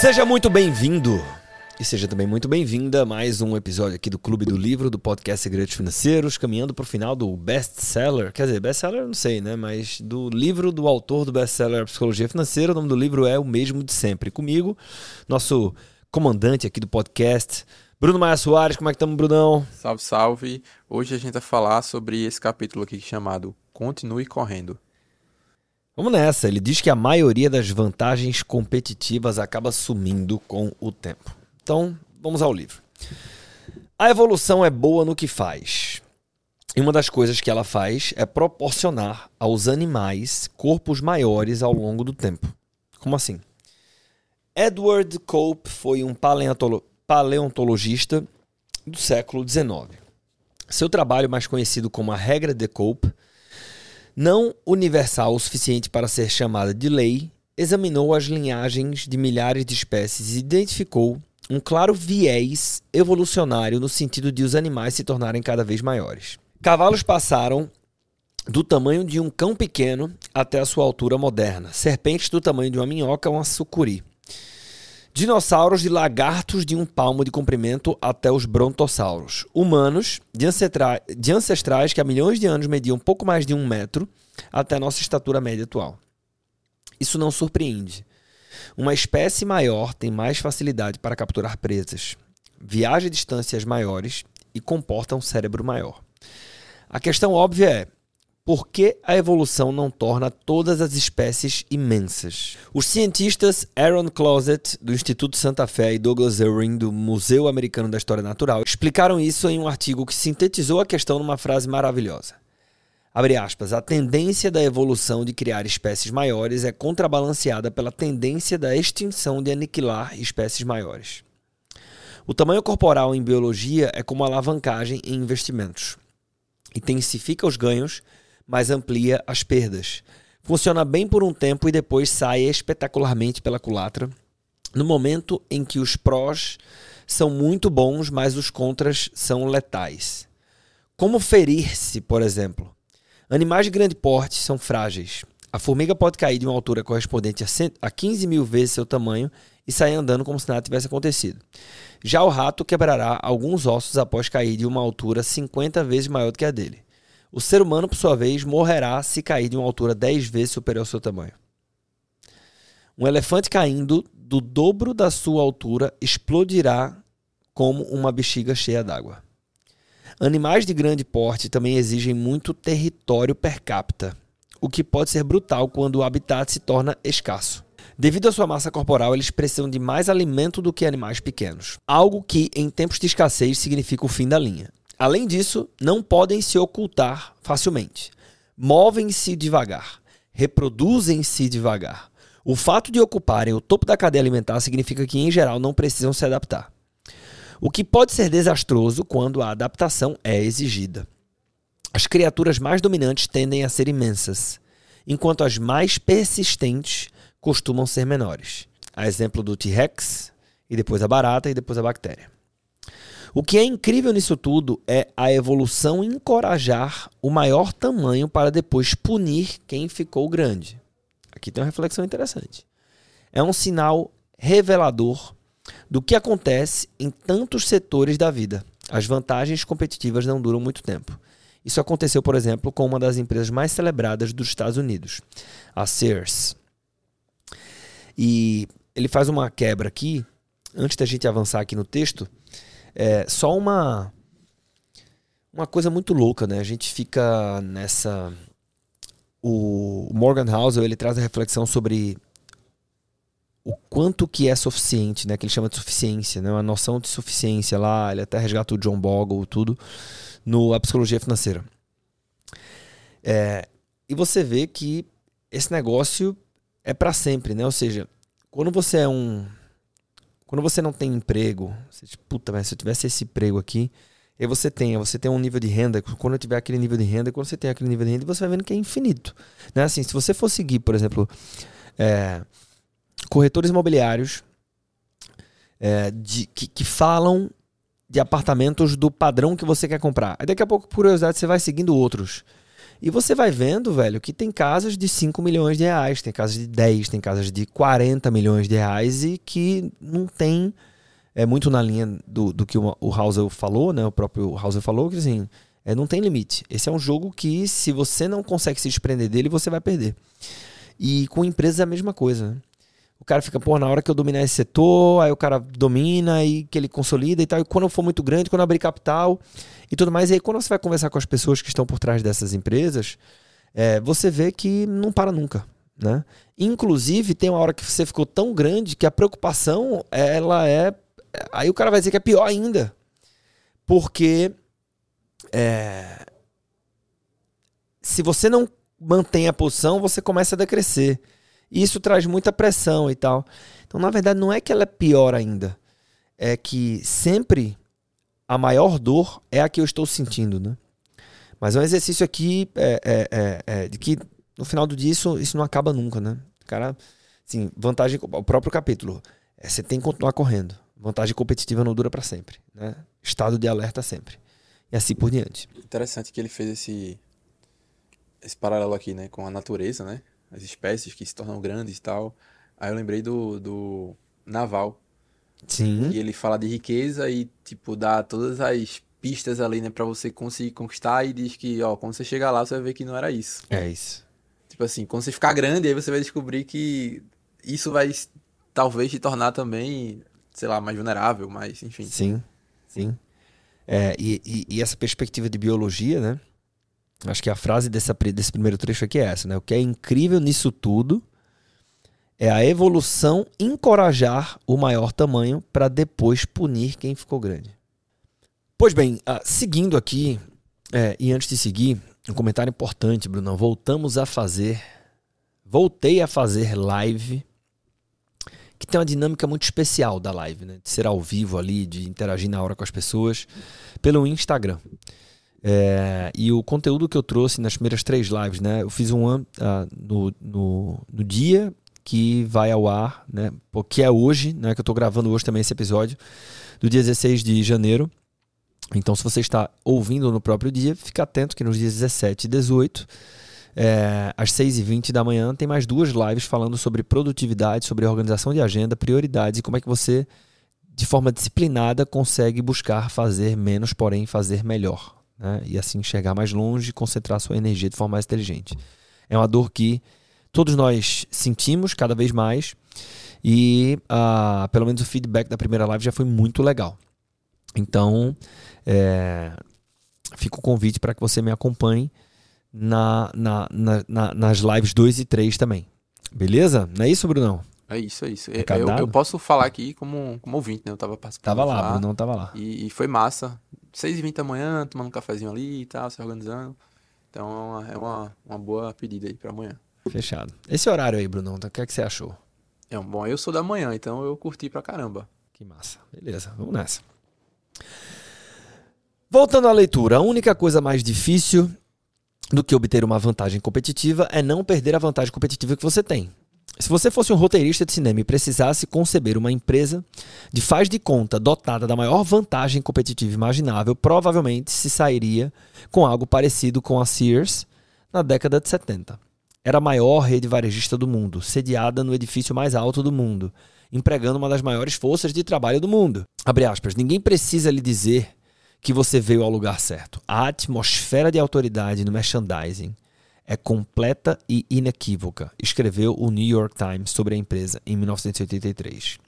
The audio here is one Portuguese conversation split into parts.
Seja muito bem-vindo e seja também muito bem-vinda a mais um episódio aqui do Clube do Livro, do podcast Segredos Financeiros, caminhando para o final do best-seller, quer dizer, best-seller não sei, né, mas do livro do autor do best-seller Psicologia Financeira, o nome do livro é o mesmo de sempre. Comigo, nosso comandante aqui do podcast, Bruno Maia Soares, como é que estamos, Brunão? Salve, salve. Hoje a gente vai falar sobre esse capítulo aqui chamado Continue Correndo. Vamos nessa. Ele diz que a maioria das vantagens competitivas acaba sumindo com o tempo. Então, vamos ao livro. A evolução é boa no que faz. E uma das coisas que ela faz é proporcionar aos animais corpos maiores ao longo do tempo. Como assim? Edward Cope foi um paleontolo paleontologista do século XIX. Seu trabalho, mais conhecido como a regra de Cope, não universal o suficiente para ser chamada de lei, examinou as linhagens de milhares de espécies e identificou um claro viés evolucionário no sentido de os animais se tornarem cada vez maiores. Cavalos passaram do tamanho de um cão pequeno até a sua altura moderna, serpentes do tamanho de uma minhoca ou uma sucuri. Dinossauros de lagartos de um palmo de comprimento até os brontossauros. Humanos de, de ancestrais que há milhões de anos mediam pouco mais de um metro até a nossa estatura média atual. Isso não surpreende. Uma espécie maior tem mais facilidade para capturar presas, viaja distâncias maiores e comporta um cérebro maior. A questão óbvia é: por que a evolução não torna todas as espécies imensas? Os cientistas Aaron Closet, do Instituto Santa Fé, e Douglas Irwin, do Museu Americano da História Natural, explicaram isso em um artigo que sintetizou a questão numa frase maravilhosa. Abre aspas, a tendência da evolução de criar espécies maiores é contrabalanceada pela tendência da extinção de aniquilar espécies maiores. O tamanho corporal em biologia é como alavancagem em investimentos. Intensifica os ganhos mas amplia as perdas. Funciona bem por um tempo e depois sai espetacularmente pela culatra, no momento em que os prós são muito bons, mas os contras são letais. Como ferir-se, por exemplo? Animais de grande porte são frágeis. A formiga pode cair de uma altura correspondente a 15 mil vezes seu tamanho e sair andando como se nada tivesse acontecido. Já o rato quebrará alguns ossos após cair de uma altura 50 vezes maior do que a dele. O ser humano, por sua vez, morrerá se cair de uma altura 10 vezes superior ao seu tamanho. Um elefante caindo do dobro da sua altura explodirá como uma bexiga cheia d'água. Animais de grande porte também exigem muito território per capita, o que pode ser brutal quando o habitat se torna escasso. Devido à sua massa corporal, eles precisam de mais alimento do que animais pequenos, algo que, em tempos de escassez, significa o fim da linha. Além disso, não podem se ocultar facilmente. Movem-se devagar, reproduzem-se devagar. O fato de ocuparem o topo da cadeia alimentar significa que, em geral, não precisam se adaptar. O que pode ser desastroso quando a adaptação é exigida. As criaturas mais dominantes tendem a ser imensas, enquanto as mais persistentes costumam ser menores. A exemplo do T-Rex, e depois a barata, e depois a bactéria. O que é incrível nisso tudo é a evolução encorajar o maior tamanho para depois punir quem ficou grande. Aqui tem uma reflexão interessante. É um sinal revelador do que acontece em tantos setores da vida. As vantagens competitivas não duram muito tempo. Isso aconteceu, por exemplo, com uma das empresas mais celebradas dos Estados Unidos, a Sears. E ele faz uma quebra aqui, antes da gente avançar aqui no texto, é só uma uma coisa muito louca, né? A gente fica nessa o Morgan Housel, ele traz a reflexão sobre o quanto que é suficiente, né? Que ele chama de suficiência, né? Uma noção de suficiência lá, ele até resgata o John Bogle, tudo, no A Psicologia Financeira. É, e você vê que esse negócio é para sempre, né? Ou seja, quando você é um quando você não tem emprego, você tipo, puta, mas se eu tivesse esse emprego aqui, aí você tem, você tem um nível de renda, quando eu tiver aquele nível de renda, quando você tem aquele nível de renda, você vai vendo que é infinito. Né? Assim, se você for seguir, por exemplo, é, corretores imobiliários é, de, que, que falam de apartamentos do padrão que você quer comprar. Aí daqui a pouco, por curiosidade, você vai seguindo outros. E você vai vendo, velho, que tem casas de 5 milhões de reais, tem casas de 10, tem casas de 40 milhões de reais e que não tem. É muito na linha do, do que o, Hauser falou, né? O próprio Hauser falou que assim, é, não tem limite. Esse é um jogo que, se você não consegue se desprender dele, você vai perder. E com empresas é a mesma coisa, né? O cara fica, pô, na hora que eu dominar esse setor, aí o cara domina e que ele consolida e tal. E quando for muito grande, quando abrir capital e tudo mais. E aí, quando você vai conversar com as pessoas que estão por trás dessas empresas, é, você vê que não para nunca. Né? Inclusive, tem uma hora que você ficou tão grande que a preocupação, ela é. Aí o cara vai dizer que é pior ainda. Porque. É, se você não mantém a posição, você começa a decrescer. E isso traz muita pressão e tal. Então, na verdade, não é que ela é pior ainda. É que sempre a maior dor é a que eu estou sentindo, né? Mas é um exercício aqui é, é, é, é, de que no final do dia isso, isso não acaba nunca, né? Cara, assim, vantagem, o próprio capítulo, é, você tem que continuar correndo. Vantagem competitiva não dura para sempre, né? Estado de alerta sempre. E assim por diante. Interessante que ele fez esse esse paralelo aqui, né, com a natureza, né? As espécies que se tornam grandes e tal. Aí eu lembrei do, do Naval. Sim. E ele fala de riqueza e, tipo, dá todas as pistas ali, né, pra você conseguir conquistar e diz que, ó, quando você chegar lá, você vai ver que não era isso. É isso. Tipo assim, quando você ficar grande, aí você vai descobrir que isso vai talvez te tornar também, sei lá, mais vulnerável, mais, enfim. Sim, sim. É, e, e, e essa perspectiva de biologia, né? Acho que a frase dessa, desse primeiro trecho aqui é essa, né? O que é incrível nisso tudo é a evolução encorajar o maior tamanho para depois punir quem ficou grande. Pois bem, uh, seguindo aqui, é, e antes de seguir, um comentário importante, Bruno. Voltamos a fazer, voltei a fazer live, que tem uma dinâmica muito especial da live, né? De ser ao vivo ali, de interagir na hora com as pessoas, pelo Instagram. É, e o conteúdo que eu trouxe nas primeiras três lives, né? Eu fiz um uh, no, no, no, dia que vai ao ar, né? Que é hoje, né? Que eu estou gravando hoje também esse episódio, do dia 16 de janeiro. Então, se você está ouvindo no próprio dia, fica atento que nos dias 17 e 18, é, às 6h20 da manhã, tem mais duas lives falando sobre produtividade, sobre organização de agenda, prioridades e como é que você, de forma disciplinada, consegue buscar fazer menos, porém fazer melhor né? e assim enxergar mais longe e concentrar sua energia de forma mais inteligente. É uma dor que todos nós sentimos cada vez mais e uh, pelo menos o feedback da primeira live já foi muito legal. Então, é, fica o convite para que você me acompanhe na, na, na, nas lives 2 e 3 também. Beleza? Não é isso, Brunão? É isso, é isso. Eu, eu, posso falar aqui como, como ouvinte, né? Eu tava participando. Tava lá, lá Brunão tava lá. E, e foi massa. 6h20 da manhã, tomando um cafezinho ali e tal, se organizando. Então é uma, uma boa pedida aí pra amanhã. Fechado. Esse horário aí, Bruno, o que, é que você achou? É bom, eu sou da manhã, então eu curti pra caramba. Que massa. Beleza, vamos nessa. Voltando à leitura, a única coisa mais difícil do que obter uma vantagem competitiva é não perder a vantagem competitiva que você tem. Se você fosse um roteirista de cinema e precisasse conceber uma empresa de faz de conta dotada da maior vantagem competitiva imaginável, provavelmente se sairia com algo parecido com a Sears na década de 70. Era a maior rede varejista do mundo, sediada no edifício mais alto do mundo, empregando uma das maiores forças de trabalho do mundo. Abre aspas, ninguém precisa lhe dizer que você veio ao lugar certo. A atmosfera de autoridade no merchandising é completa e inequívoca, escreveu o New York Times sobre a empresa em 1983.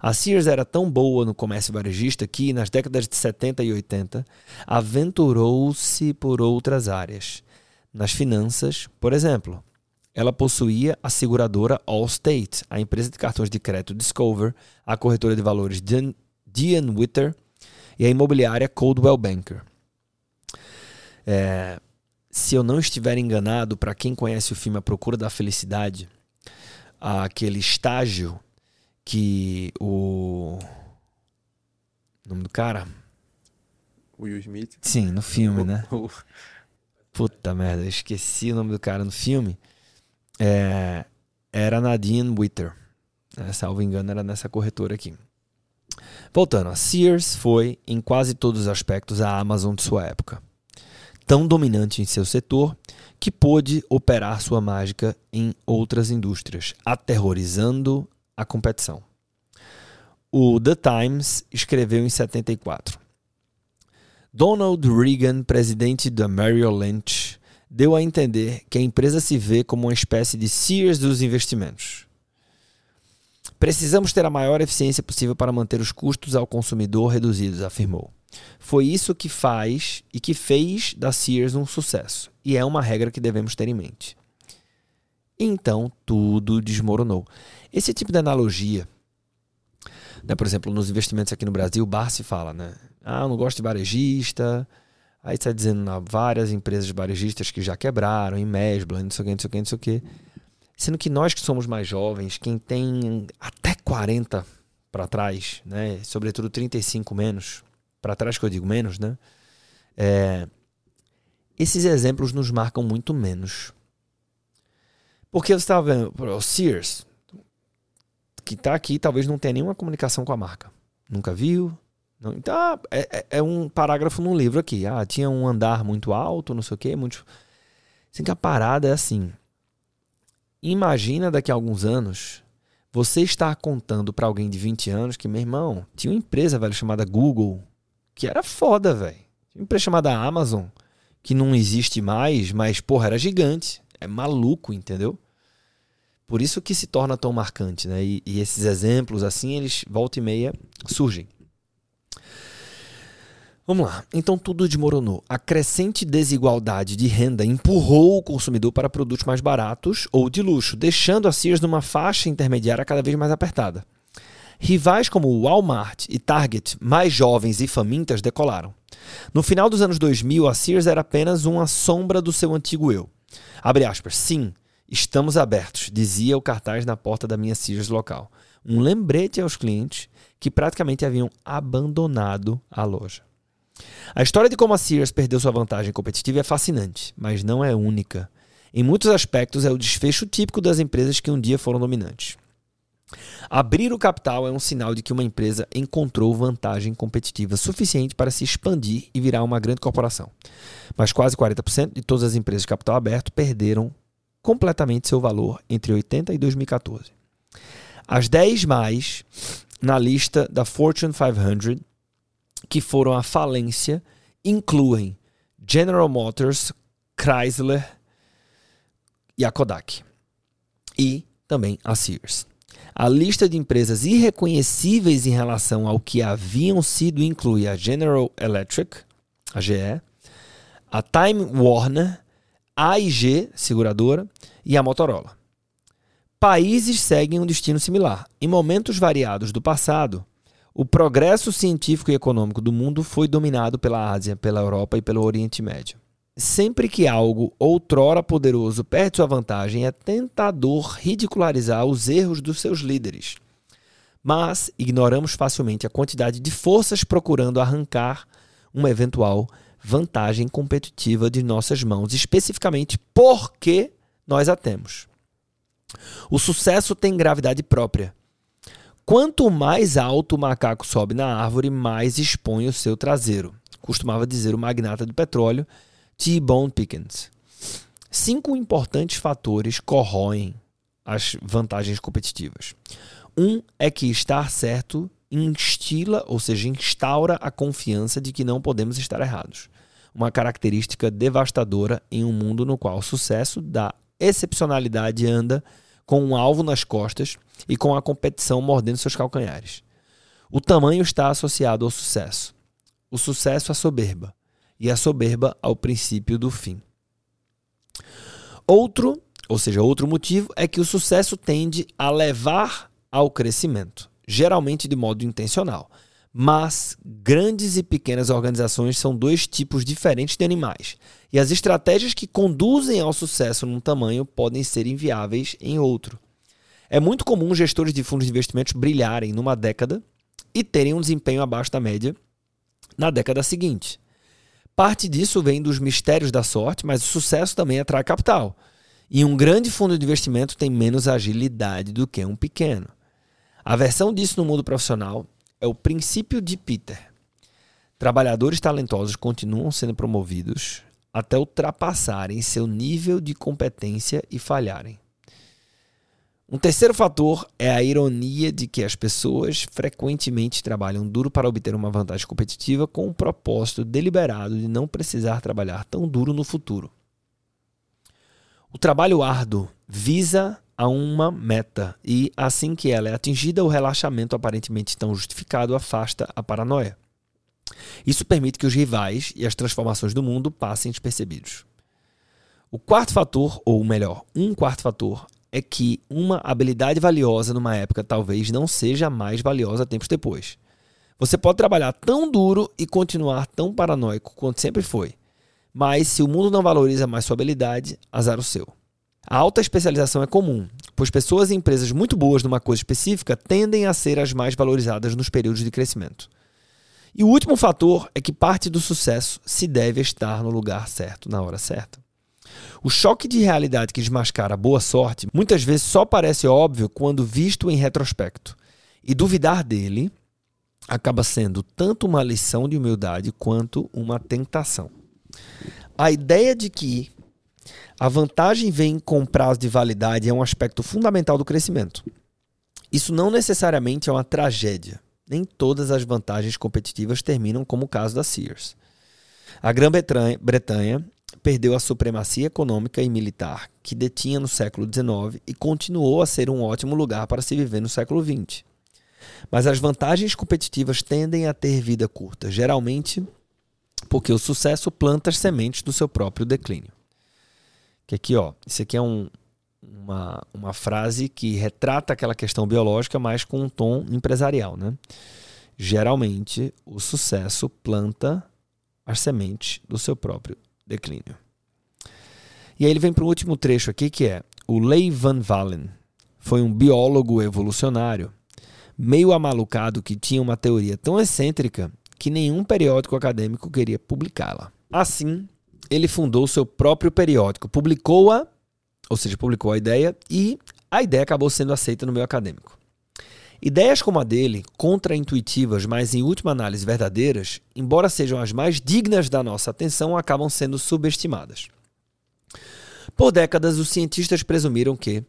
A Sears era tão boa no comércio varejista que, nas décadas de 70 e 80, aventurou-se por outras áreas. Nas finanças, por exemplo, ela possuía a seguradora Allstate, a empresa de cartões de crédito Discover, a corretora de valores Diane Witter e a imobiliária Coldwell Banker. É, se eu não estiver enganado, para quem conhece o filme A Procura da Felicidade, aquele estágio que o. O nome do cara? Will Smith? Sim, no filme, né? Puta merda, eu esqueci o nome do cara no filme. É, era Nadine Witter. Né? Salvo engano, era nessa corretora aqui. Voltando, a Sears foi, em quase todos os aspectos, a Amazon de sua época tão dominante em seu setor que pôde operar sua mágica em outras indústrias, aterrorizando a competição. O The Times escreveu em 74. Donald Reagan, presidente da Merrill Lynch, deu a entender que a empresa se vê como uma espécie de Sears dos investimentos. Precisamos ter a maior eficiência possível para manter os custos ao consumidor reduzidos, afirmou. Foi isso que faz e que fez da Sears um sucesso, e é uma regra que devemos ter em mente. Então tudo desmoronou. Esse tipo de analogia, né, por exemplo, nos investimentos aqui no Brasil, o Bar se fala, né? Ah, eu não gosto de varejista. Aí está dizendo várias empresas varejistas que já quebraram, em Mesbla, não sei o que, não sei o que, não sei o que. Sendo que nós que somos mais jovens, quem tem até 40 para trás, né, sobretudo 35 menos, para trás que eu digo menos, né? É, esses exemplos nos marcam muito menos. Porque você estava vendo, o Sears, que está aqui, talvez não tenha nenhuma comunicação com a marca. Nunca viu. Não, então, ah, é, é, é, um parágrafo num livro aqui. Ah, tinha um andar muito alto, não sei o quê. Muito... Assim que a parada é assim. Imagina daqui a alguns anos você estar contando para alguém de 20 anos que, meu irmão, tinha uma empresa, velho, chamada Google, que era foda, velho. Tinha uma empresa chamada Amazon, que não existe mais, mas, porra, era gigante. É maluco, entendeu? Por isso que se torna tão marcante, né? E, e esses exemplos, assim, eles, volta e meia, surgem. Vamos lá. Então tudo desmoronou. A crescente desigualdade de renda empurrou o consumidor para produtos mais baratos ou de luxo, deixando a Sears numa faixa intermediária cada vez mais apertada. Rivais como Walmart e Target, mais jovens e famintas, decolaram. No final dos anos 2000, a Sears era apenas uma sombra do seu antigo eu. Abre aspas. Sim, estamos abertos, dizia o cartaz na porta da minha Sears local. Um lembrete aos clientes que praticamente haviam abandonado a loja. A história de como a Sears perdeu sua vantagem competitiva é fascinante, mas não é única. Em muitos aspectos, é o desfecho típico das empresas que um dia foram dominantes. Abrir o capital é um sinal de que uma empresa encontrou vantagem competitiva suficiente para se expandir e virar uma grande corporação. Mas quase 40% de todas as empresas de capital aberto perderam completamente seu valor entre 80 e 2014. As 10 mais na lista da Fortune 500 que foram à falência incluem General Motors, Chrysler e a Kodak. E também a Sears. A lista de empresas irreconhecíveis em relação ao que haviam sido inclui a General Electric, a GE, a Time Warner, a AIG, seguradora, e a Motorola. Países seguem um destino similar. Em momentos variados do passado, o progresso científico e econômico do mundo foi dominado pela Ásia, pela Europa e pelo Oriente Médio. Sempre que algo outrora poderoso perde sua vantagem, é tentador ridicularizar os erros dos seus líderes. Mas ignoramos facilmente a quantidade de forças procurando arrancar uma eventual vantagem competitiva de nossas mãos, especificamente porque nós a temos. O sucesso tem gravidade própria. Quanto mais alto o macaco sobe na árvore, mais expõe o seu traseiro, costumava dizer o magnata do petróleo T-Bone Pickens. Cinco importantes fatores corroem as vantagens competitivas. Um é que estar certo instila, ou seja, instaura a confiança de que não podemos estar errados. Uma característica devastadora em um mundo no qual o sucesso da excepcionalidade anda com um alvo nas costas e com a competição mordendo seus calcanhares. O tamanho está associado ao sucesso. O sucesso à soberba e a soberba ao princípio do fim. Outro, ou seja, outro motivo é que o sucesso tende a levar ao crescimento, geralmente de modo intencional. Mas grandes e pequenas organizações são dois tipos diferentes de animais, e as estratégias que conduzem ao sucesso num tamanho podem ser inviáveis em outro. É muito comum gestores de fundos de investimentos brilharem numa década e terem um desempenho abaixo da média na década seguinte. Parte disso vem dos mistérios da sorte, mas o sucesso também atrai capital. E um grande fundo de investimento tem menos agilidade do que um pequeno. A versão disso no mundo profissional é o princípio de Peter. Trabalhadores talentosos continuam sendo promovidos até ultrapassarem seu nível de competência e falharem. Um terceiro fator é a ironia de que as pessoas frequentemente trabalham duro para obter uma vantagem competitiva com o propósito deliberado de não precisar trabalhar tão duro no futuro. O trabalho árduo visa a uma meta e, assim que ela é atingida, o relaxamento aparentemente tão justificado afasta a paranoia. Isso permite que os rivais e as transformações do mundo passem despercebidos. O quarto fator, ou melhor, um quarto fator, é que uma habilidade valiosa numa época talvez não seja mais valiosa tempos depois. Você pode trabalhar tão duro e continuar tão paranoico quanto sempre foi. Mas se o mundo não valoriza mais sua habilidade, azar o seu. A alta especialização é comum, pois pessoas e empresas muito boas numa coisa específica tendem a ser as mais valorizadas nos períodos de crescimento. E o último fator é que parte do sucesso se deve estar no lugar certo, na hora certa. O choque de realidade que desmascara a boa sorte muitas vezes só parece óbvio quando visto em retrospecto. E duvidar dele acaba sendo tanto uma lição de humildade quanto uma tentação. A ideia de que a vantagem vem com prazo de validade é um aspecto fundamental do crescimento. Isso não necessariamente é uma tragédia. Nem todas as vantagens competitivas terminam como o caso da Sears. A Grã-Bretanha perdeu a supremacia econômica e militar que detinha no século XIX e continuou a ser um ótimo lugar para se viver no século XX. Mas as vantagens competitivas tendem a ter vida curta, geralmente porque o sucesso planta as sementes do seu próprio declínio. Que aqui, ó, isso aqui é um, uma, uma frase que retrata aquela questão biológica, mas com um tom empresarial, né? Geralmente, o sucesso planta as sementes do seu próprio declínio. E aí ele vem para o último trecho aqui, que é o Leigh Van Valen. Foi um biólogo evolucionário, meio amalucado que tinha uma teoria tão excêntrica que nenhum periódico acadêmico queria publicá-la. Assim, ele fundou seu próprio periódico, publicou-a, ou seja, publicou a ideia, e a ideia acabou sendo aceita no meio acadêmico. Ideias como a dele, contraintuitivas, mas em última análise verdadeiras, embora sejam as mais dignas da nossa atenção, acabam sendo subestimadas. Por décadas, os cientistas presumiram que,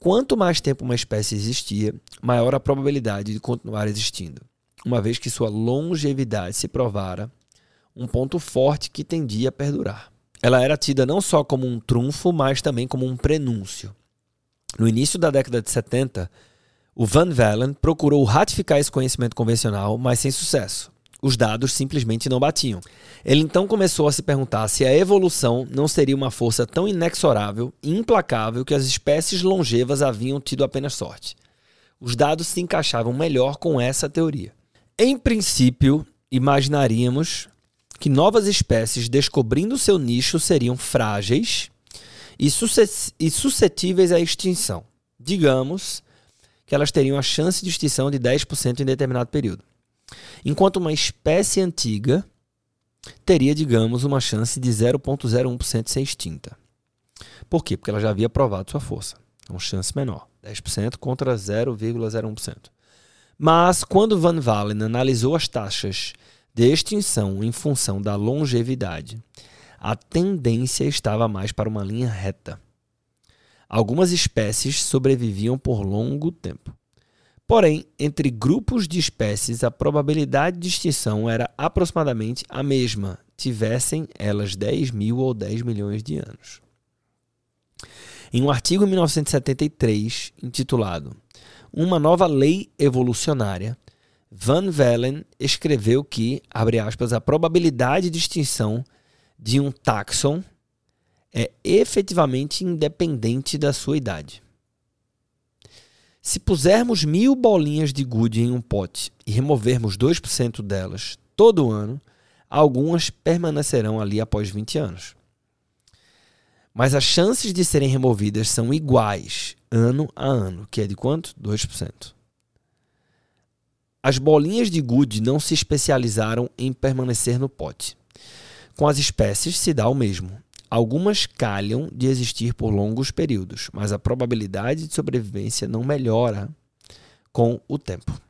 quanto mais tempo uma espécie existia, maior a probabilidade de continuar existindo, uma vez que sua longevidade se provara um ponto forte que tendia a perdurar. Ela era tida não só como um trunfo, mas também como um prenúncio. No início da década de 70, o Van Valen procurou ratificar esse conhecimento convencional, mas sem sucesso. Os dados simplesmente não batiam. Ele então começou a se perguntar se a evolução não seria uma força tão inexorável e implacável que as espécies longevas haviam tido apenas sorte. Os dados se encaixavam melhor com essa teoria. Em princípio, imaginaríamos que novas espécies descobrindo seu nicho seriam frágeis e suscetíveis à extinção. Digamos que elas teriam a chance de extinção de 10% em determinado período. Enquanto uma espécie antiga teria, digamos, uma chance de 0,01% de ser extinta. Por quê? Porque ela já havia provado sua força. Uma chance menor, 10% contra 0,01%. Mas quando Van Valen analisou as taxas de extinção em função da longevidade, a tendência estava mais para uma linha reta. Algumas espécies sobreviviam por longo tempo. Porém, entre grupos de espécies, a probabilidade de extinção era aproximadamente a mesma, tivessem elas 10 mil ou 10 milhões de anos. Em um artigo em 1973 intitulado Uma Nova Lei Evolucionária, Van Vellen escreveu que, abre aspas, a probabilidade de extinção de um táxon é efetivamente independente da sua idade. Se pusermos mil bolinhas de gude em um pote e removermos 2% delas todo ano, algumas permanecerão ali após 20 anos. Mas as chances de serem removidas são iguais ano a ano, que é de quanto? 2%. As bolinhas de gude não se especializaram em permanecer no pote. Com as espécies se dá o mesmo. Algumas calham de existir por longos períodos, mas a probabilidade de sobrevivência não melhora com o tempo.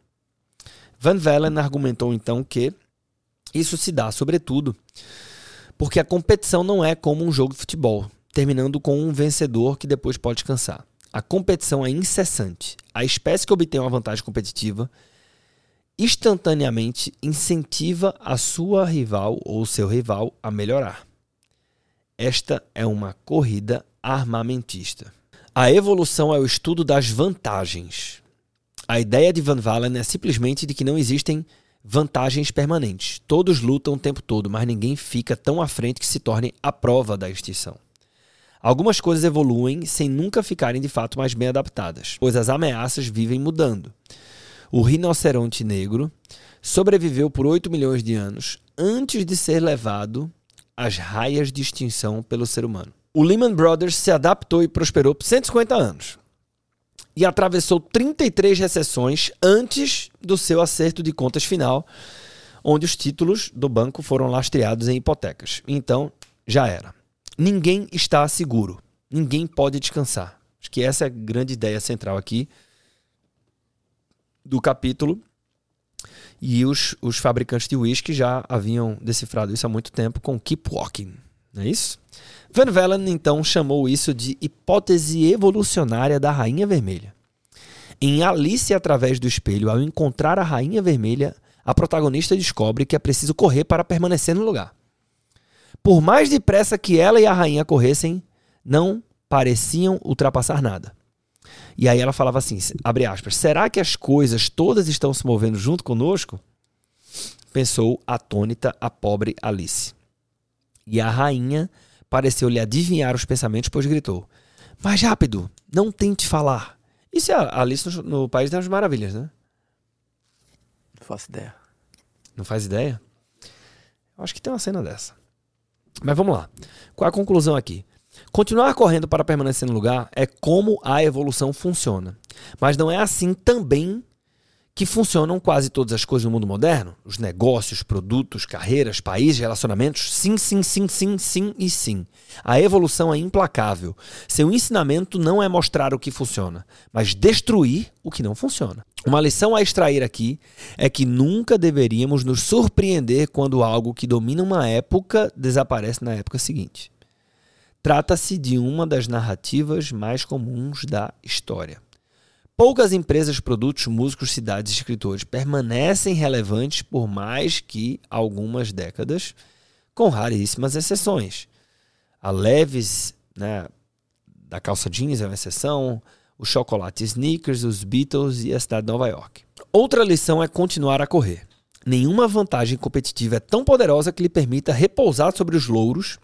Van Vellen argumentou então que isso se dá, sobretudo, Porque a competição não é como um jogo de futebol, terminando com um vencedor que depois pode descansar. A competição é incessante. A espécie que obtém uma vantagem competitiva instantaneamente incentiva a sua rival ou seu rival a melhorar. Esta é uma corrida armamentista. A evolução é o estudo das vantagens. A ideia de Van Valen é simplesmente de que não existem vantagens permanentes. Todos lutam o tempo todo, mas ninguém fica tão à frente que se torne a prova da extinção. Algumas coisas evoluem sem nunca ficarem de fato mais bem adaptadas, pois as ameaças vivem mudando. O rinoceronte negro sobreviveu por 8 milhões de anos antes de ser levado às raias de extinção pelo ser humano. O Lehman Brothers se adaptou e prosperou por 150 anos e atravessou 33 recessões antes do seu acerto de contas final, onde os títulos do banco foram lastreados em hipotecas. Então, já era. Ninguém está seguro. Ninguém pode descansar. Acho que essa é a grande ideia central aqui do capítulo. E os, os fabricantes de whisky já haviam decifrado isso há muito tempo com Keep Walking. Não é isso? Van Vellen então chamou isso de hipótese evolucionária da Rainha Vermelha. Em Alice através do espelho, ao encontrar a Rainha Vermelha, a protagonista descobre que é preciso correr para permanecer no lugar. Por mais depressa que ela e a rainha corressem, não pareciam ultrapassar nada. E aí ela falava assim, abre aspas, será que as coisas todas estão se movendo junto conosco? Pensou atônita a pobre Alice. E a rainha pareceu lhe adivinhar os pensamentos, pois gritou: Mais rápido, não tente falar. Isso é a Alice no, no País das Maravilhas, né? Não faço ideia. Não faz ideia? Eu acho que tem uma cena dessa. Mas vamos lá. Qual é a conclusão aqui? Continuar correndo para permanecer no lugar é como a evolução funciona. Mas não é assim também que funcionam quase todas as coisas no mundo moderno? Os negócios, produtos, carreiras, países, relacionamentos? Sim, sim, sim, sim, sim e sim. A evolução é implacável. Seu ensinamento não é mostrar o que funciona, mas destruir o que não funciona. Uma lição a extrair aqui é que nunca deveríamos nos surpreender quando algo que domina uma época desaparece na época seguinte. Trata-se de uma das narrativas mais comuns da história. Poucas empresas, produtos, músicos, cidades e escritores permanecem relevantes por mais que algumas décadas, com raríssimas exceções. A Leves, né, da calça jeans é uma exceção, o chocolate Snickers, os Beatles e a cidade de Nova York. Outra lição é continuar a correr. Nenhuma vantagem competitiva é tão poderosa que lhe permita repousar sobre os louros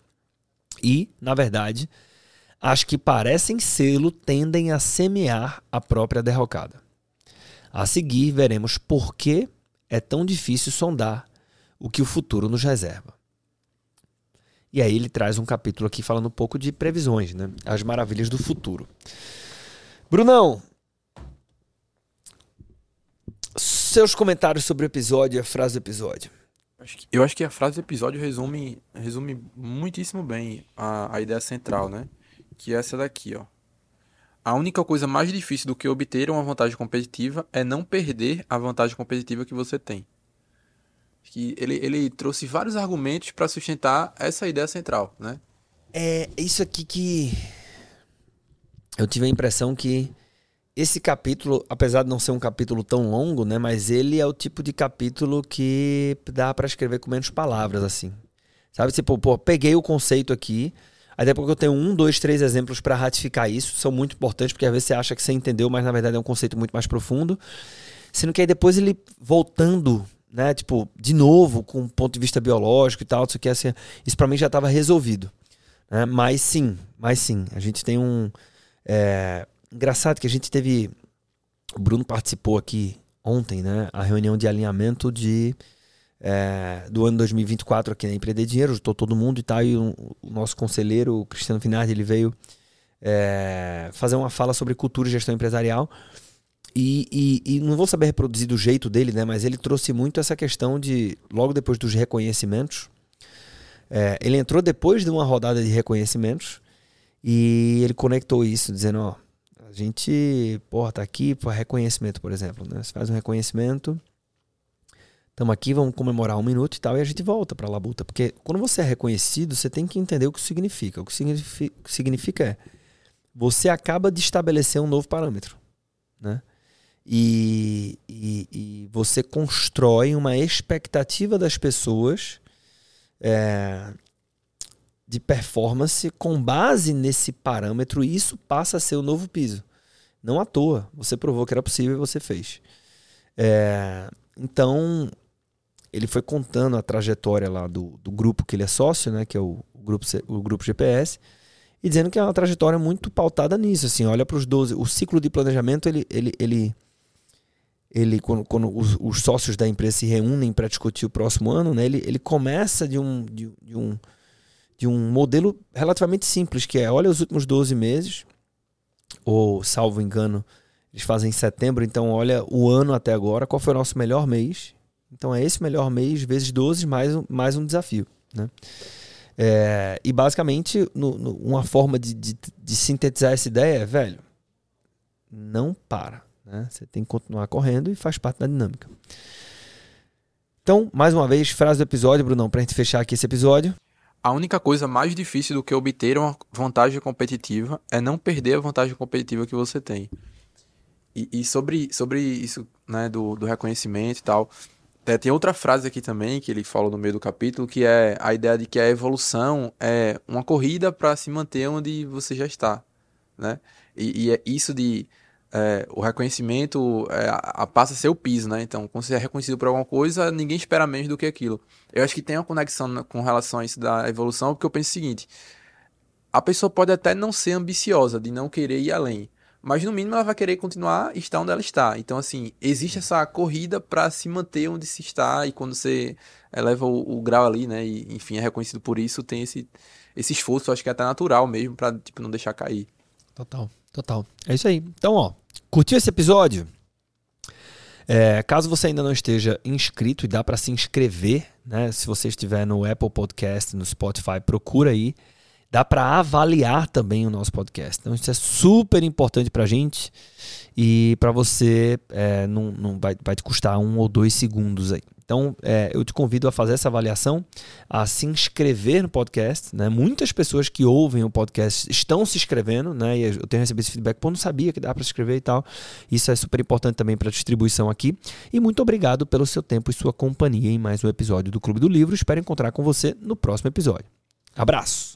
e, na verdade, as que parecem sê-lo tendem a semear a própria derrocada. A seguir, veremos por que é tão difícil sondar o que o futuro nos reserva. E aí ele traz um capítulo aqui falando um pouco de previsões, né? As maravilhas do futuro. Brunão, seus comentários sobre o episódio e a frase do episódio. Eu acho que a frase do episódio resume, resume muitíssimo bem a, a ideia central, né? que é essa daqui, ó. A única coisa mais difícil do que obter uma vantagem competitiva é não perder a vantagem competitiva que você tem. Que ele, ele trouxe vários argumentos para sustentar essa ideia central, né? É isso aqui que eu tive a impressão que esse capítulo, apesar de não ser um capítulo tão longo, né, mas ele é o tipo de capítulo que dá para escrever com menos palavras assim. Sabe, tipo, pô, peguei o conceito aqui, até porque eu tenho um, dois, três exemplos para ratificar isso. São muito importantes, porque às vezes você acha que você entendeu, mas na verdade é um conceito muito mais profundo. Sendo que aí depois ele voltando, né, tipo, de novo, com um ponto de vista biológico e tal, isso, aqui, assim, isso para mim já estava resolvido. Né? Mas sim, mas sim, a gente tem um. É, engraçado que a gente teve. O Bruno participou aqui ontem, né? A reunião de alinhamento de é, do ano 2024 aqui na Empreender Dinheiro, estou todo mundo e tal, e o, o nosso conselheiro, o Cristiano Finardi, ele veio é, fazer uma fala sobre cultura e gestão empresarial. E, e, e, não vou saber reproduzir do jeito dele, né? Mas ele trouxe muito essa questão de, logo depois dos reconhecimentos, é, ele entrou depois de uma rodada de reconhecimentos e ele conectou isso, dizendo, ó, a gente, porra, tá aqui para reconhecimento, por exemplo, né? Você faz um reconhecimento, estamos aqui, vamos comemorar um minuto e tal, e a gente volta para a labuta. Porque quando você é reconhecido, você tem que entender o que significa. O que significa, é você acaba de estabelecer um novo parâmetro. Né? E, e, e você constrói uma expectativa das pessoas é, de performance com base nesse parâmetro, e isso passa a ser o novo piso. Não à toa. Você provou que era possível e você fez. É, então, ele foi contando a trajetória lá do, do grupo que ele é sócio, né, que é o, o grupo, o grupo GPS, e dizendo que é uma trajetória muito pautada nisso. Assim, olha para os 12. O ciclo de planejamento, ele, ele, ele, ele quando, quando os, os, sócios da empresa se reúnem para discutir o próximo ano, né, ele, ele começa de um, de, de, um, de um modelo relativamente simples, que é olha os últimos 12 meses, ou salvo engano, eles fazem em setembro, então olha o ano até agora, qual foi o nosso melhor mês. Então é esse melhor mês vezes 12 mais um, mais um desafio. Né? É, e basicamente, no, no, uma forma de, de, de, sintetizar essa ideia é, velho, não para. Né? Você tem que continuar correndo e faz parte da dinâmica. Então, mais uma vez, frase do episódio, Brunão, para a gente fechar aqui esse episódio. A única coisa mais difícil do que obter uma vantagem competitiva é não perder a vantagem competitiva que você tem. E, e sobre, sobre isso, né, do, do reconhecimento e tal, é, tem outra frase aqui também que ele fala no meio do capítulo, que é a ideia de que a evolução é uma corrida para se manter onde você já está, né? E, e é isso de é, o reconhecimento é, a, a, passa a ser o piso, né? Então, quando você é reconhecido por alguma coisa, ninguém espera menos do que aquilo. Eu acho que tem uma conexão com relação a isso da evolução, porque eu penso o seguinte: a pessoa pode até não ser ambiciosa, de não querer ir além, mas no mínimo ela vai querer continuar estar onde ela está. Então, assim, existe essa corrida para se manter onde se está e quando você eleva o, o, grau ali, né, e enfim, é reconhecido por isso, tem esse, esse esforço, acho que é até natural mesmo, para tipo, não deixar cair. Total, total. É isso aí. Então, ó, curtiu esse episódio? É, caso você ainda não esteja inscrito, e dá para se inscrever, né? Se você estiver no Apple Podcast, no Spotify, procura aí dá para avaliar também o nosso podcast. Então isso é super importante para a gente e para você é, não, não vai, vai te custar um ou dois segundos aí. Então, é, eu te convido a fazer essa avaliação, a se inscrever no podcast. Né? Muitas pessoas que ouvem o podcast estão se inscrevendo, né? E eu tenho recebido esse feedback, pô, não sabia que dá para se inscrever e tal. Isso é super importante também para a distribuição aqui. E muito obrigado pelo seu tempo e sua companhia em mais um episódio do Clube do Livro. Espero encontrar com você no próximo episódio. Abraço!